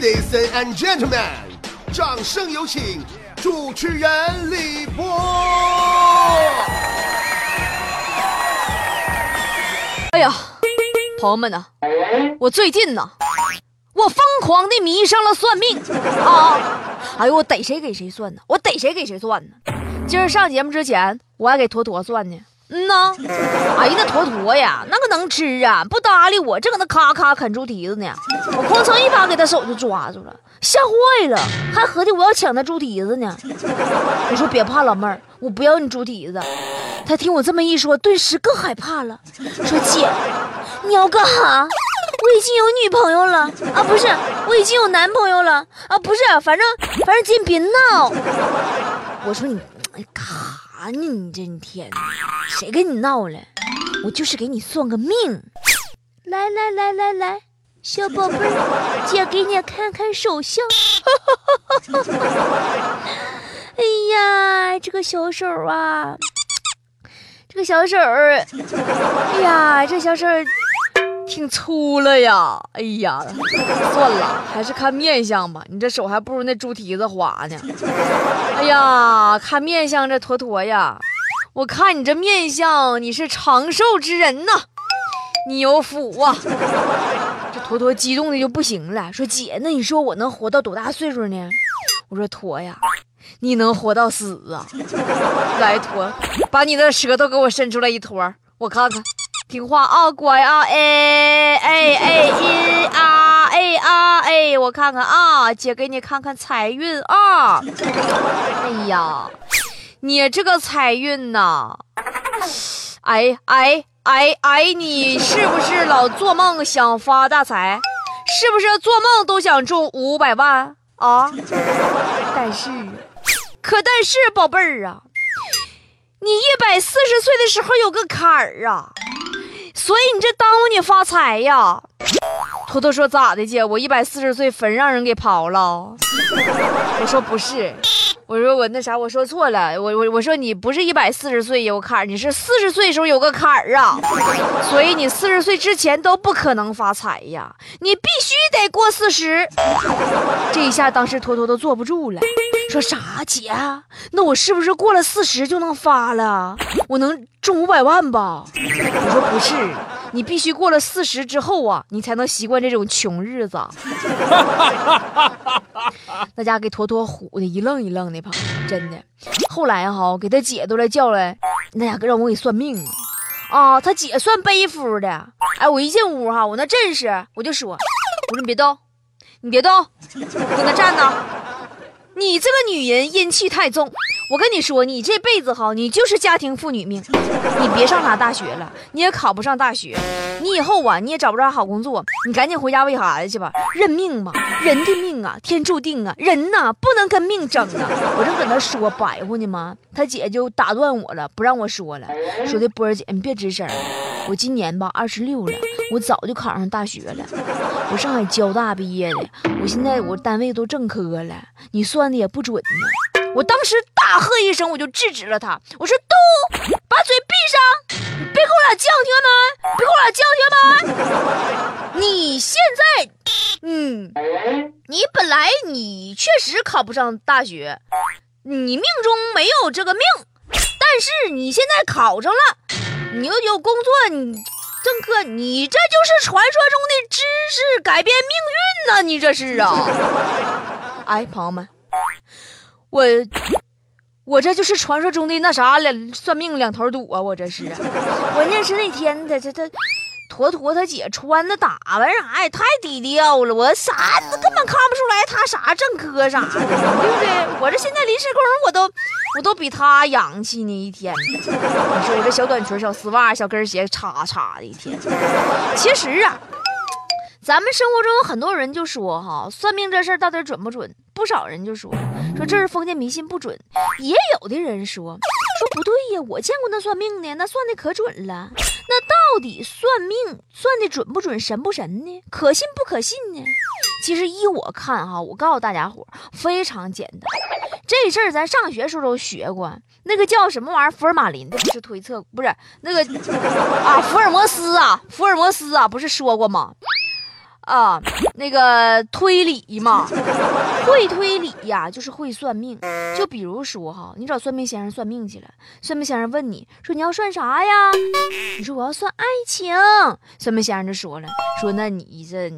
Ladies and gentlemen，掌声有请主持人李波。哎呀，朋友们呐，我最近呐，我疯狂的迷上了算命啊！哎呦，我逮谁给谁算呢？我逮谁给谁算呢？今儿上节目之前，我还给坨坨算呢。嗯呐，哎呀，那坨坨呀，那个能吃啊，不搭理我，正搁那咔咔啃猪蹄子呢。我哐蹭一把给他手就抓住了，吓坏了，还合计我要抢他猪蹄子呢。我说别怕，老妹儿，我不要你猪蹄子。他听我这么一说，顿时更害怕了，说姐，你要干哈？我已经有女朋友了啊，不是，我已经有男朋友了啊，不是，反正反正姐别闹。我说你哎干啥呢？你这一天，谁跟你闹了？我就是给你算个命。来来来来来，小宝贝儿，姐给你看看手相。哎呀，这个小手啊，这个小手，哎呀，这小手挺粗了呀。哎呀，算了，还是看面相吧。你这手还不如那猪蹄子滑呢。哎呀，看面相这坨坨呀，我看你这面相，你是长寿之人呐，你有福啊。这坨坨激动的就不行了，说姐，那你说我能活到多大岁数呢？我说坨呀，你能活到死啊！来坨，把你的舌头给我伸出来一坨，我看看。听话啊，乖啊，哎哎哎，一啊哎啊哎，我看看啊，姐给你看看财运啊。哎呀，你这个财运呐，哎哎哎哎，你是不是老做梦想发大财？是不是做梦都想中五百万啊？但是，可但是，宝贝儿啊，你一百四十岁的时候有个坎儿啊。所以你这耽误你发财呀！坨坨说咋的姐？我一百四十岁坟让人给刨了。我说不是，我说我那啥，我说错了。我我我说你不是一百四十岁有坎儿，你是四十岁时候有个坎儿啊。所以你四十岁之前都不可能发财呀，你必须得过四十。这一下当时坨坨都坐不住了，说啥姐？那我是不是过了四十就能发了？我能中五百万吧？我说不是，你必须过了四十之后啊，你才能习惯这种穷日子。那家给坨坨唬的一愣一愣的，朋友真的。后来哈，给他姐都来叫来，那家让我给算命啊。啊，他姐算背夫的。哎，我一进屋哈，我那阵势我就说，我说你别动，你别动，搁那站呢。你这个女人阴气太重。我跟你说，你这辈子哈，你就是家庭妇女命，你别上啥大学了，你也考不上大学，你以后啊，你也找不着好工作，你赶紧回家喂孩子去吧，认命吧，人的命啊，天注定啊，人呐不能跟命争啊！我正搁那说白话呢吗？他姐就打断我了，不让我说了，说的波儿姐，你别吱声，我今年吧二十六了，我早就考上大学了，我上海交大毕业的，我现在我单位都正科了，你算的也不准呢。我当时大喝一声，我就制止了他。我说：“都把嘴闭上，别给我俩犟，听没？别给我俩犟，听没？你现在，嗯，你本来你确实考不上大学，你命中没有这个命，但是你现在考上了，你又有工作，你正哥，你这就是传说中的知识改变命运呐！你这是啊？哎，朋友们。”我，我这就是传说中的那啥两算命两头堵啊！我这是，关键是那天他他他，坨坨他姐穿的打扮啥也太低调了，我啥根本看不出来他啥正科啥的，对 不对？我这现在临时工，我都我都比他洋气呢一天。你 说一个小短裙、小丝袜、小跟鞋，叉叉的一天。其实啊。咱们生活中有很多人就说哈，算命这事儿到底准不准？不少人就说说这是封建迷信不准，也有的人说说不对呀，我见过那算命的，那算的可准了。到底算命算的准不准，神不神呢？可信不可信呢？其实依我看哈，我告诉大家伙，非常简单。这事儿咱上学时候都学过，那个叫什么玩意儿？福尔马林的不是推测，不是那个啊，福尔摩斯啊，福尔摩斯啊，不是说过吗？啊，那个推理嘛，会推理呀，就是会算命。就比如说哈，你找算命先生算命去了，算命先生问你说你要算啥呀？你说我要算爱情，算命先生就说了，说那你这。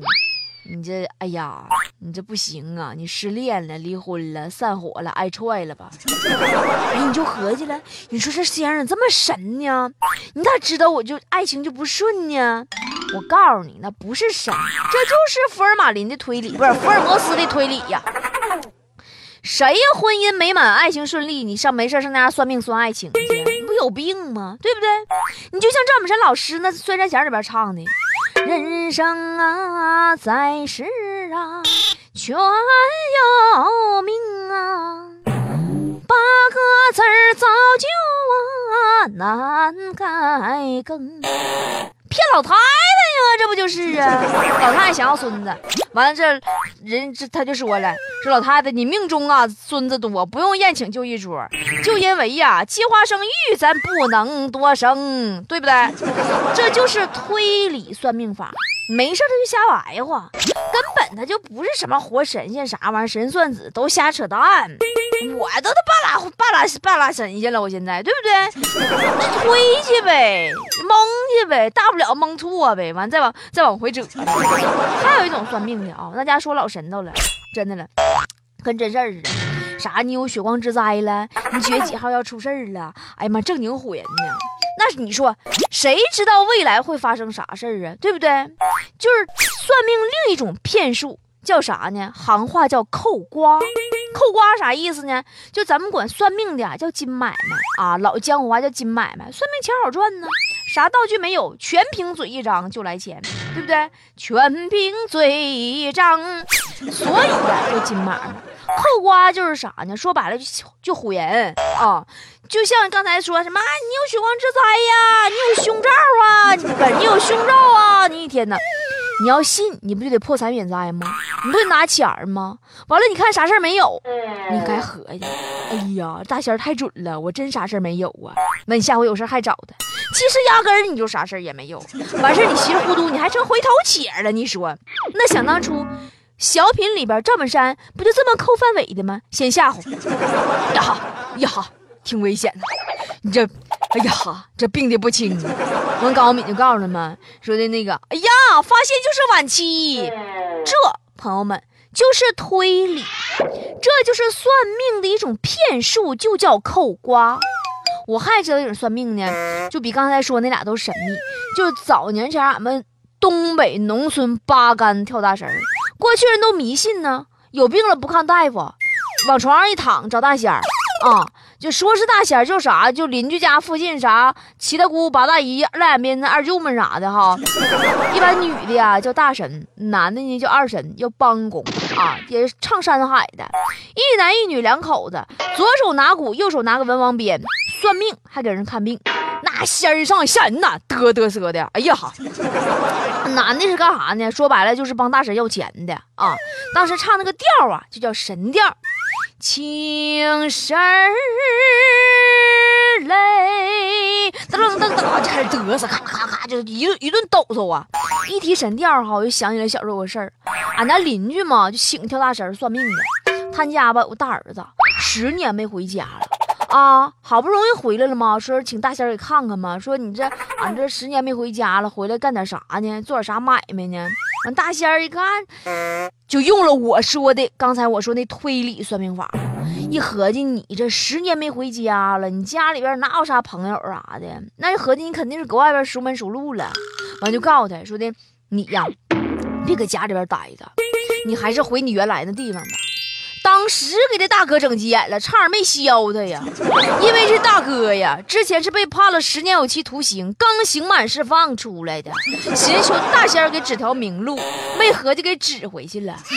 你这，哎呀，你这不行啊！你失恋了，离婚了，散伙了，挨踹了吧？哎，你就合计了，你说这先生这么神呢？你咋知道我就爱情就不顺呢？我告诉你，那不是神，这就是福尔马林的推理，不是福尔摩斯的推理呀。谁呀？婚姻美满，爱情顺利，你上没事上那家算命算爱情去？你不有病吗？对不对？你就像赵本山老师那《酸山弦》里边唱的。人生啊，在世啊，全有命啊，八个字儿造就啊，难改更。骗老太，这不就是啊？老太太想要孙子，完了这人这他就说了，说老太太你命中啊孙子多，不用宴请就一桌，就因为呀计划生育咱不能多生，对不对？这就是推理算命法。没事他就瞎白话，根本他就不是什么活神仙啥玩意儿，神算子都瞎扯淡。我都他半拉半拉半拉神仙了，我现在对不对？那推去呗，蒙去呗，大不了蒙错呗，完再往再往回整。还有一种算命的啊，那家说老神道了，真的了，跟真事儿似的。啥？你有血光之灾了？你几月几号要出事儿了？哎呀妈，正经唬人呢。那你说，谁知道未来会发生啥事儿啊？对不对？就是算命另一种骗术，叫啥呢？行话叫扣瓜。扣瓜啥意思呢？就咱们管算命的叫金买卖啊，老江湖话叫金买卖。算命钱好赚呢，啥道具没有，全凭嘴一张就来钱，对不对？全凭嘴一张，所以呀就金马。扣瓜就是啥呢？说白了就就唬人啊。就像刚才说什么，你有血光之灾呀，你有胸罩啊，不，你有胸罩啊，你一天呢，你要信，你不就得破财免灾吗？你不得拿钱吗？完了，你看啥事儿没有，你该合计，哎呀，大仙儿太准了，我真啥事儿没有啊。那你下回有事还找他，其实压根儿你就啥事儿也没有，完事儿你稀里糊涂，你还成回头钱了。你说，那想当初小品里边赵本山不就这么扣范伟的吗？先吓唬，呀呀。挺危险的，你这，哎呀，这病的不轻。完，高敏就告诉他们说的那个，哎呀，发现就是晚期。这朋友们就是推理，这就是算命的一种骗术，就叫扣瓜。我还知道一种算命呢，就比刚才说那俩都神秘。就早年前俺们东北农村八竿跳大神，过去人都迷信呢，有病了不看大夫，往床上一躺找大仙儿啊。就说是大仙儿，就啥，就邻居家附近啥七大姑八大姨二两边二舅们啥的哈。一般女的呀叫大神，男的呢叫二神，叫帮公啊，也是唱山海的。一男一女两口子，左手拿鼓，右手拿个文王鞭，算命还给人看病。那仙儿上吓人呐，嘚嘚瑟的。哎呀哈，男的是干啥呢？说白了就是帮大神要钱的啊。当时唱那个调啊，就叫神调。情深儿泪，噔噔噔，就开始嘚瑟，咔咔咔，就一顿一顿抖擞啊！一提神调哈，我就想起来小时候个事儿，俺家邻居嘛，就请跳大神算命的，他家吧有个大儿子，十年没回家了。啊，好不容易回来了嘛，说请大仙给看看嘛。说你这俺这十年没回家了，回来干点啥呢？做点啥买卖呢？完大仙儿一看，就用了我说的刚才我说那推理算命法。一合计，你这十年没回家了，你家里边哪有啥朋友啥的？那一合计，你肯定是搁外边熟门熟路了。完就告诉他说的，你呀，别搁家里边待着，你还是回你原来那地方吧。当时给这大哥整急眼了，差点没削他呀！因为这大哥呀，之前是被判了十年有期徒刑，刚刑满释放出来的，寻求大仙给指条明路，没合计给指回去了。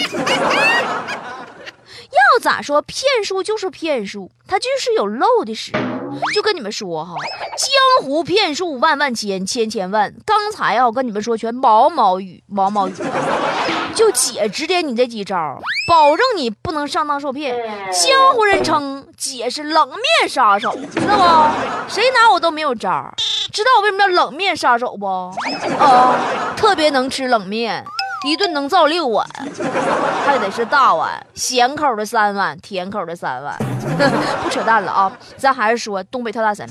要咋说，骗术就是骗术，他就是有漏的时候。就跟你们说哈，江湖骗术万万千，千千万。刚才啊，我跟你们说全毛毛雨，毛毛雨。就姐指点你这几招，保证你不能上当受骗。江湖人称姐是冷面杀手，知道不？谁拿我都没有招。知道我为什么叫冷面杀手不？啊，特别能吃冷面。一顿能造六碗，还得是大碗，咸口的三碗，甜口的三碗。不扯淡了啊，咱还是说东北跳大神。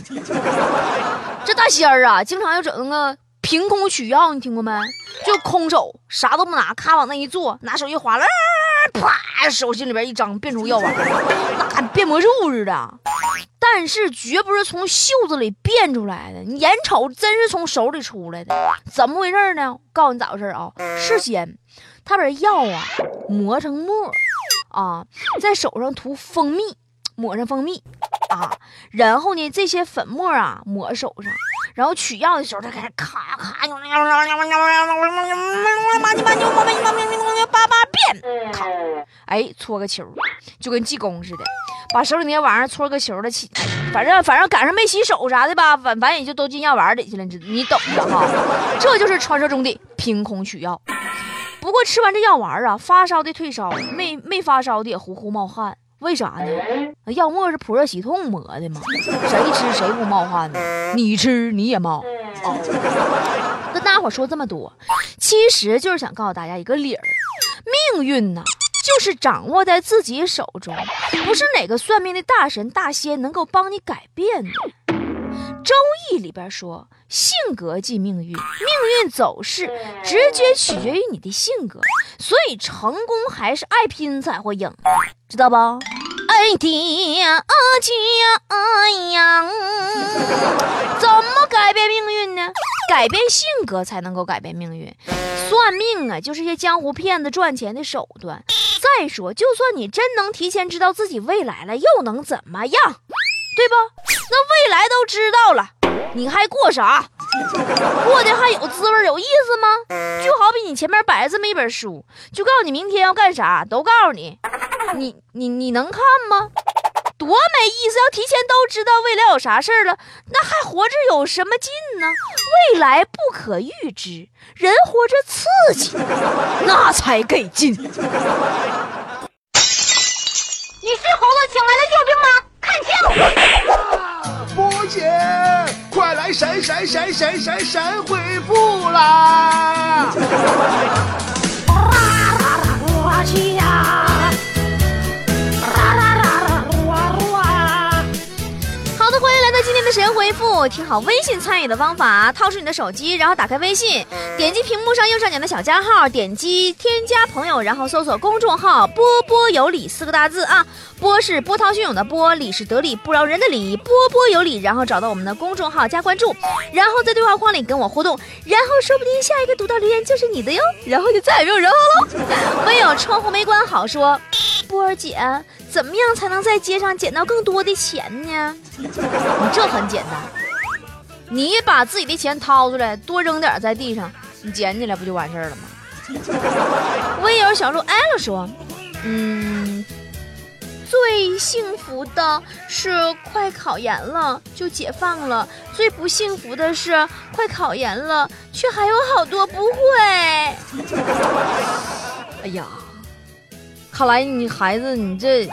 这大仙儿啊，经常要整那个凭空取药，你听过没？就空手，啥都不拿，咔往那一坐，拿手一划拉，啪，手心里边一张，变出药丸，那变魔术似的。但是绝不是从袖子里变出来的，你眼瞅真是从手里出来的，怎么回事呢？告诉你咋回事啊？事先他把药啊磨成沫啊，在手上涂蜂蜜，抹上蜂蜜啊，然后呢这些粉末啊抹手上。然后取药的时候，他开始咔咔，八八变，咔，哎，搓个球，就跟济公似的，把手里那玩意儿搓个球的起，反正反正赶上没洗手啥的吧，反反正也就都进药丸里去了，你你懂的哈。这就是传说中的凭空取药。不过吃完这药丸啊，发烧的退烧，没没发烧的也呼呼冒汗。为啥呢？药沫是普热息痛磨的嘛？谁吃谁不冒汗呢？你吃你也冒。跟大伙说这么多，其实就是想告诉大家一个理儿：命运呢，就是掌握在自己手中，不是哪个算命的大神大仙能够帮你改变的。周易里边说，性格即命运，命运走势直接取决于你的性格，所以成功还是爱拼才会赢，知道不？爱的呀，怎么改变命运呢？改变性格才能够改变命运。算命啊，就是些江湖骗子赚钱的手段。再说，就算你真能提前知道自己未来了，又能怎么样？对不？那未来都知道了，你还过啥？过的还有滋味，有意思吗？就好比你前面摆这么一本书，就告诉你明天要干啥，都告诉你，你你你能看吗？多没意思！要提前都知道未来有啥事儿了，那还活着有什么劲呢？未来不可预知，人活着刺激，那才给劲。你是猴子请来的救兵吗？看清！姐，快来闪闪闪闪闪闪回复啦！我去呀！神回复，听好微信参与的方法：掏出你的手机，然后打开微信，点击屏幕上右上角的小加号，点击添加朋友，然后搜索公众号“波波有理”四个大字啊。波是波涛汹涌的波，理是得理不饶人的理，波波有理，然后找到我们的公众号加关注，然后在对话框里跟我互动，然后说不定下一个读到留言就是你的哟，然后就再也没有然后喽。唯有窗户没关好说。波儿姐，怎么样才能在街上捡到更多的钱呢？你这很简单，你把自己的钱掏出来，多扔点在地上，你捡起来不就完事儿了吗？微友小鹿艾了说，嗯，最幸福的是快考研了就解放了，最不幸福的是快考研了却还有好多不会。哎呀。看来你孩子，你这，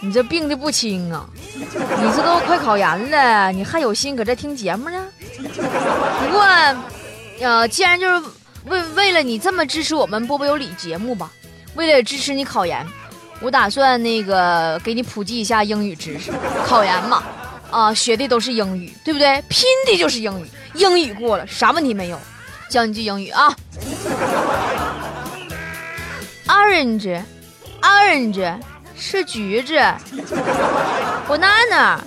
你这病的不轻啊！你这都快考研了，你还有心搁这听节目呢？不过，呃，既然就是为为了你这么支持我们波波有理节目吧，为了支持你考研，我打算那个给你普及一下英语知识。考研嘛，啊，学的都是英语，对不对？拼的就是英语，英语过了啥问题没有？教你句英语啊，orange。Orange 是橘子，banana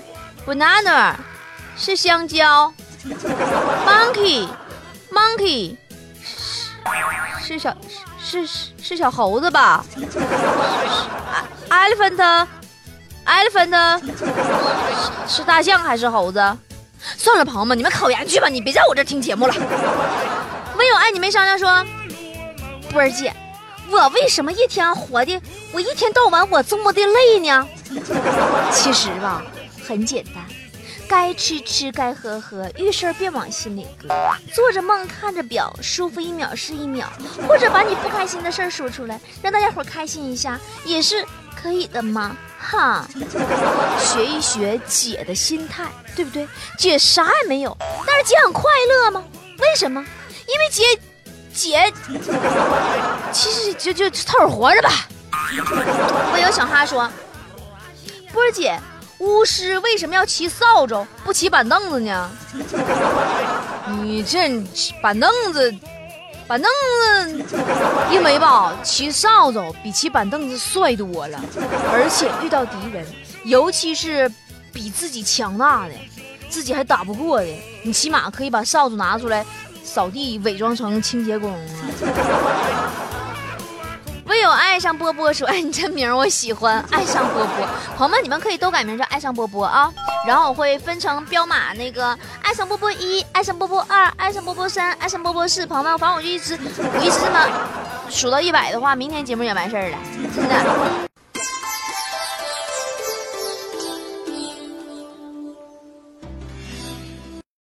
banana 是香蕉，monkey monkey 是是小是是是小猴子吧？elephant elephant 是大象还是猴子？算了，朋友们，你们考研去吧，你别在我这听节目了。唯有爱你没商量说，波儿姐。我为什么一天活的，我一天到晚我这么的累呢？其实吧，很简单，该吃吃，该喝喝，遇事儿别往心里搁，做着梦看着表，舒服一秒是一秒，或者把你不开心的事说出来，让大家伙开心一下，也是可以的嘛？哈，学一学姐的心态，对不对？姐啥也没有，但是姐很快乐吗？为什么？因为姐。姐，其实就就凑合活着吧。我有小哈说，波姐，巫师为什么要骑扫帚不骑板凳子呢？你这板凳子，板凳子，因为吧，骑扫帚比骑板凳子帅多了，而且遇到敌人，尤其是比自己强大的，自己还打不过的，你起码可以把扫帚拿出来扫地，伪装成清洁工啊。唯有爱上波波说：“哎，你这名我喜欢，爱上波波。朋友们，你们可以都改名叫爱上波波啊。然后我会分成彪马，那个爱上波波一，爱上波波二，爱上波波三，爱上波波四。朋友们，反正我就一直，我一直这么数到一百的话，明天节目也完事儿了，真的。